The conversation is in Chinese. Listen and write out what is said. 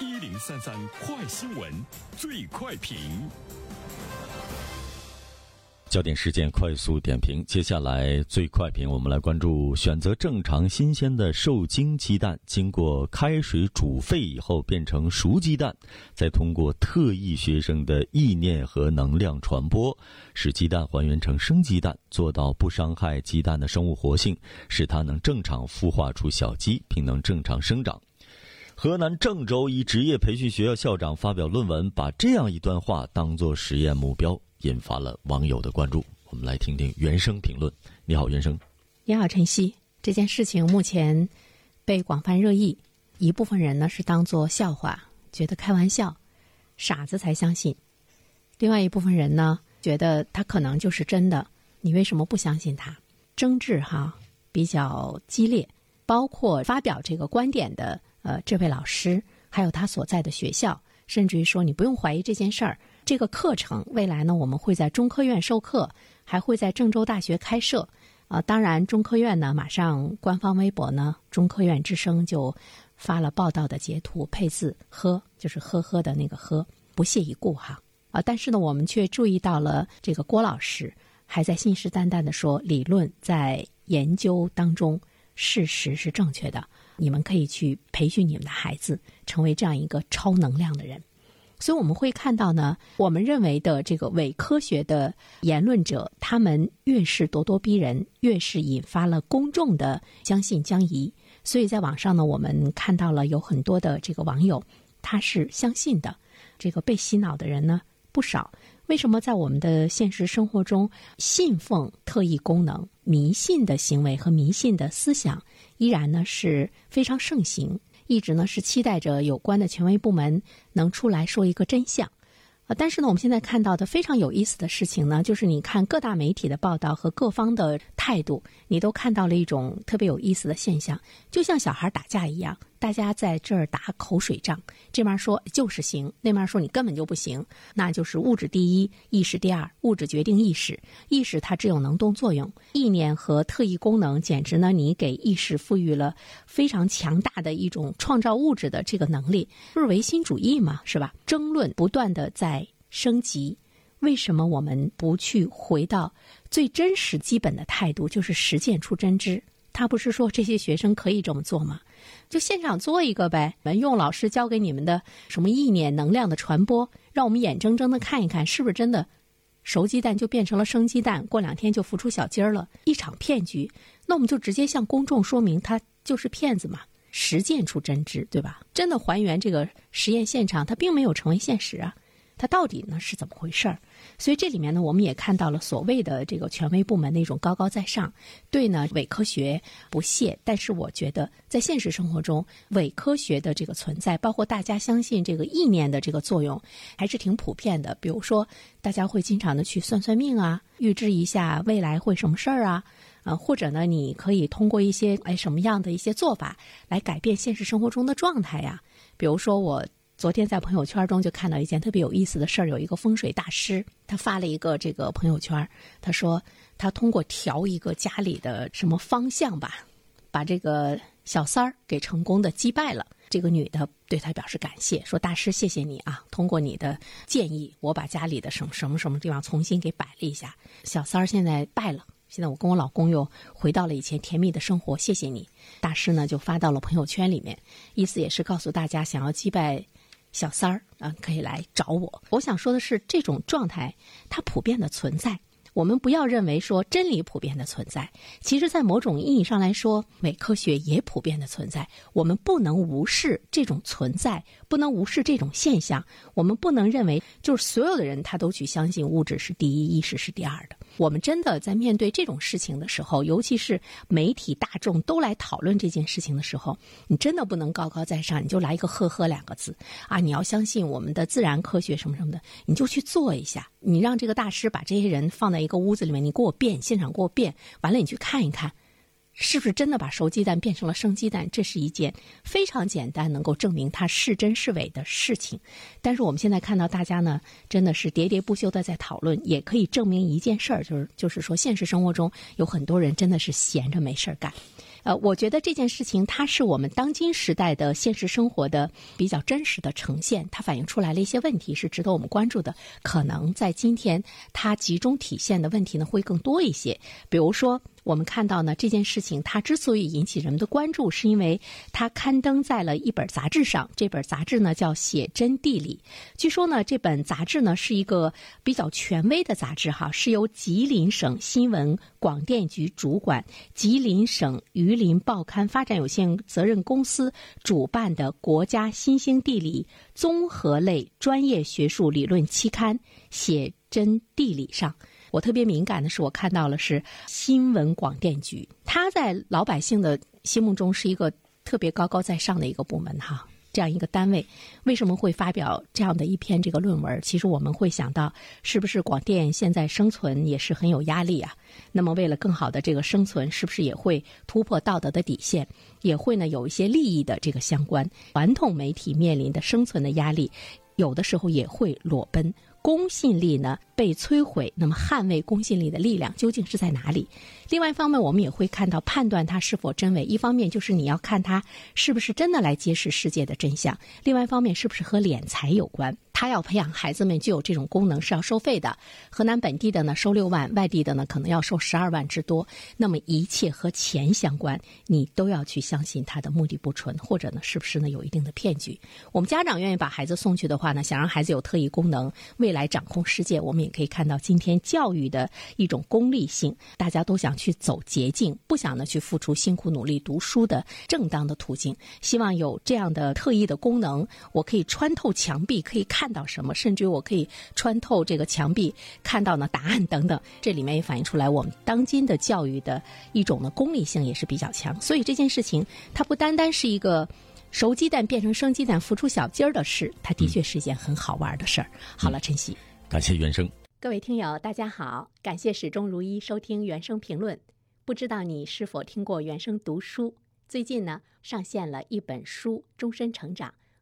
一零三三快新闻，最快评。焦点事件快速点评，接下来最快评，我们来关注：选择正常新鲜的受精鸡蛋，经过开水煮沸以后变成熟鸡蛋，再通过特异学生的意念和能量传播，使鸡蛋还原成生鸡蛋，做到不伤害鸡蛋的生物活性，使它能正常孵化出小鸡，并能正常生长。河南郑州一职业培训学校校长发表论文，把这样一段话当作实验目标。引发了网友的关注，我们来听听原生评论。你好，原生。你好，晨曦。这件事情目前被广泛热议，一部分人呢是当做笑话，觉得开玩笑，傻子才相信；另外一部分人呢觉得他可能就是真的，你为什么不相信他？争执哈比较激烈，包括发表这个观点的呃这位老师，还有他所在的学校，甚至于说你不用怀疑这件事儿。这个课程未来呢，我们会在中科院授课，还会在郑州大学开设。啊，当然，中科院呢，马上官方微博呢，中科院之声就发了报道的截图，配字“呵”，就是“呵呵”的那个“呵”，不屑一顾哈。啊，但是呢，我们却注意到了这个郭老师还在信誓旦旦的说，理论在研究当中，事实是正确的。你们可以去培训你们的孩子，成为这样一个超能量的人。所以我们会看到呢，我们认为的这个伪科学的言论者，他们越是咄咄逼人，越是引发了公众的将信将疑。所以在网上呢，我们看到了有很多的这个网友，他是相信的。这个被洗脑的人呢不少。为什么在我们的现实生活中，信奉特异功能、迷信的行为和迷信的思想依然呢是非常盛行？一直呢是期待着有关的权威部门能出来说一个真相，啊，但是呢，我们现在看到的非常有意思的事情呢，就是你看各大媒体的报道和各方的态度，你都看到了一种特别有意思的现象，就像小孩打架一样。大家在这儿打口水仗，这面说就是行，那面说你根本就不行，那就是物质第一，意识第二，物质决定意识，意识它只有能动作用，意念和特异功能，简直呢，你给意识赋予了非常强大的一种创造物质的这个能力，不是唯心主义嘛，是吧？争论不断的在升级，为什么我们不去回到最真实、基本的态度，就是实践出真知？他不是说这些学生可以这么做吗？就现场做一个呗，用老师教给你们的什么意念能量的传播，让我们眼睁睁的看一看，是不是真的熟鸡蛋就变成了生鸡蛋，过两天就孵出小鸡儿了，一场骗局。那我们就直接向公众说明，他就是骗子嘛，实践出真知，对吧？真的还原这个实验现场，它并没有成为现实啊。它到底呢是怎么回事儿？所以这里面呢，我们也看到了所谓的这个权威部门那种高高在上，对呢伪科学不屑。但是我觉得在现实生活中，伪科学的这个存在，包括大家相信这个意念的这个作用，还是挺普遍的。比如说，大家会经常的去算算命啊，预知一下未来会什么事儿啊，啊，或者呢，你可以通过一些哎什么样的一些做法来改变现实生活中的状态呀。比如说我。昨天在朋友圈中就看到一件特别有意思的事儿，有一个风水大师，他发了一个这个朋友圈，他说他通过调一个家里的什么方向吧，把这个小三儿给成功的击败了。这个女的对他表示感谢，说大师谢谢你啊，通过你的建议，我把家里的什么什么什么地方重新给摆了一下，小三儿现在败了，现在我跟我老公又回到了以前甜蜜的生活，谢谢你。大师呢就发到了朋友圈里面，意思也是告诉大家，想要击败。小三儿啊，可以来找我。我想说的是，这种状态它普遍的存在。我们不要认为说真理普遍的存在，其实，在某种意义上来说，伪科学也普遍的存在。我们不能无视这种存在，不能无视这种现象。我们不能认为就是所有的人他都去相信物质是第一，意识是第二的。我们真的在面对这种事情的时候，尤其是媒体大众都来讨论这件事情的时候，你真的不能高高在上，你就来一个“呵呵”两个字啊！你要相信我们的自然科学什么什么的，你就去做一下。你让这个大师把这些人放在一个屋子里面，你给我变，现场给我变，完了你去看一看。是不是真的把熟鸡蛋变成了生鸡蛋？这是一件非常简单，能够证明它是真是伪的事情。但是我们现在看到大家呢，真的是喋喋不休的在讨论，也可以证明一件事儿，就是就是说，现实生活中有很多人真的是闲着没事儿干。呃，我觉得这件事情它是我们当今时代的现实生活的比较真实的呈现，它反映出来了一些问题，是值得我们关注的。可能在今天，它集中体现的问题呢会更多一些，比如说。我们看到呢，这件事情它之所以引起人们的关注，是因为它刊登在了一本杂志上。这本杂志呢叫《写真地理》。据说呢，这本杂志呢是一个比较权威的杂志，哈，是由吉林省新闻广电局主管、吉林省榆林报刊发展有限责任公司主办的国家新兴地理综合类专业学术理论期刊《写真地理》上。我特别敏感的是，我看到了是新闻广电局，它在老百姓的心目中是一个特别高高在上的一个部门哈，这样一个单位，为什么会发表这样的一篇这个论文？其实我们会想到，是不是广电现在生存也是很有压力啊？那么为了更好的这个生存，是不是也会突破道德的底线，也会呢有一些利益的这个相关？传统媒体面临的生存的压力，有的时候也会裸奔。公信力呢被摧毁，那么捍卫公信力的力量究竟是在哪里？另外一方面，我们也会看到判断它是否真伪。一方面就是你要看它是不是真的来揭示世界的真相；另外一方面是不是和敛财有关。他要培养孩子们具有这种功能是要收费的。河南本地的呢收六万，外地的呢可能要收十二万之多。那么一切和钱相关，你都要去相信他的目的不纯，或者呢是不是呢有一定的骗局？我们家长愿意把孩子送去的话呢，想让孩子有特异功能，未来掌控世界。我们也可以看到今天教育的一种功利性，大家都想去走捷径，不想呢去付出辛苦努力读书的正当的途径。希望有这样的特异的功能，我可以穿透墙壁，可以看。看到什么，甚至于我可以穿透这个墙壁看到呢答案等等，这里面也反映出来我们当今的教育的一种呢功利性也是比较强。所以这件事情它不单单是一个熟鸡蛋变成生鸡蛋孵出小鸡儿的事，它的确是一件很好玩的事儿。好了，晨曦，感谢原生。各位听友，大家好，感谢始终如一收听原声评论。不知道你是否听过原声读书？最近呢上线了一本书《终身成长》。